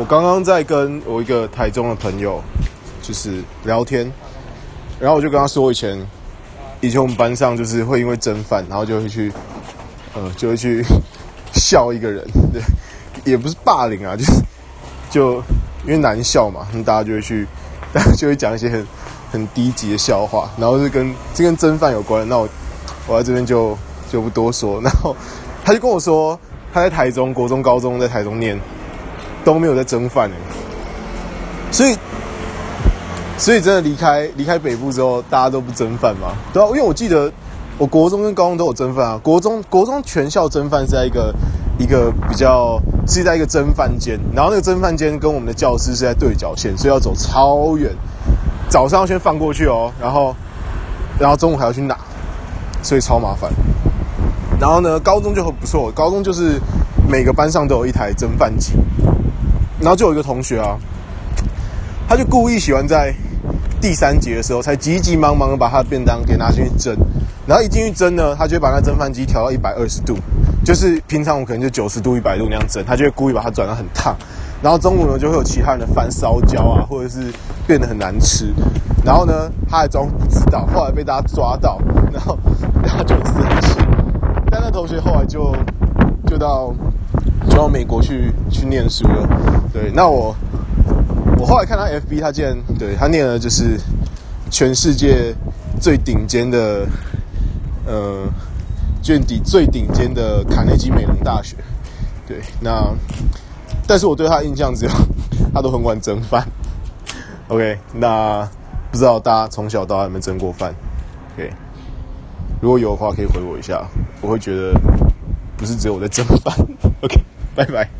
我刚刚在跟我一个台中的朋友就是聊天，然后我就跟他说，以前以前我们班上就是会因为蒸饭，然后就会去呃就会去笑一个人，对，也不是霸凌啊，就是就因为男校嘛，那大家就会去，大家就会讲一些很很低级的笑话，然后是跟这跟蒸饭有关，那我我在这边就就不多说，然后他就跟我说他在台中国中高中在台中念。都没有在蒸饭哎，所以，所以真的离开离开北部之后，大家都不蒸饭吗？对啊，因为我记得我国中跟高中都有蒸饭啊。国中国中全校蒸饭是在一个一个比较是在一个蒸饭间，然后那个蒸饭间跟我们的教室是在对角线，所以要走超远。早上要先放过去哦，然后然后中午还要去拿，所以超麻烦。然后呢，高中就很不错，高中就是每个班上都有一台蒸饭机。然后就有一个同学啊，他就故意喜欢在第三节的时候才急急忙忙的把他的便当给拿进去蒸，然后一进去蒸呢，他就会把那蒸饭机调到一百二十度，就是平常我可能就九十度、一百度那样蒸，他就会故意把它转到很烫，然后中午呢就会有其他人的饭烧焦啊，或者是变得很难吃，然后呢他还装不知道，后来被大家抓到，然后然后就很生气，但那同学后来就就到。就到美国去去念书了，对。那我我后来看他 FB，他竟然对他念了就是全世界最顶尖的呃，卷底最顶尖的卡内基梅隆大学，对。那但是我对他印象只有 他都很晚蒸饭。OK，那不知道大家从小到大有没有蒸过饭？OK，如果有的话可以回我一下，我会觉得不是只有我在蒸饭。OK。拜拜。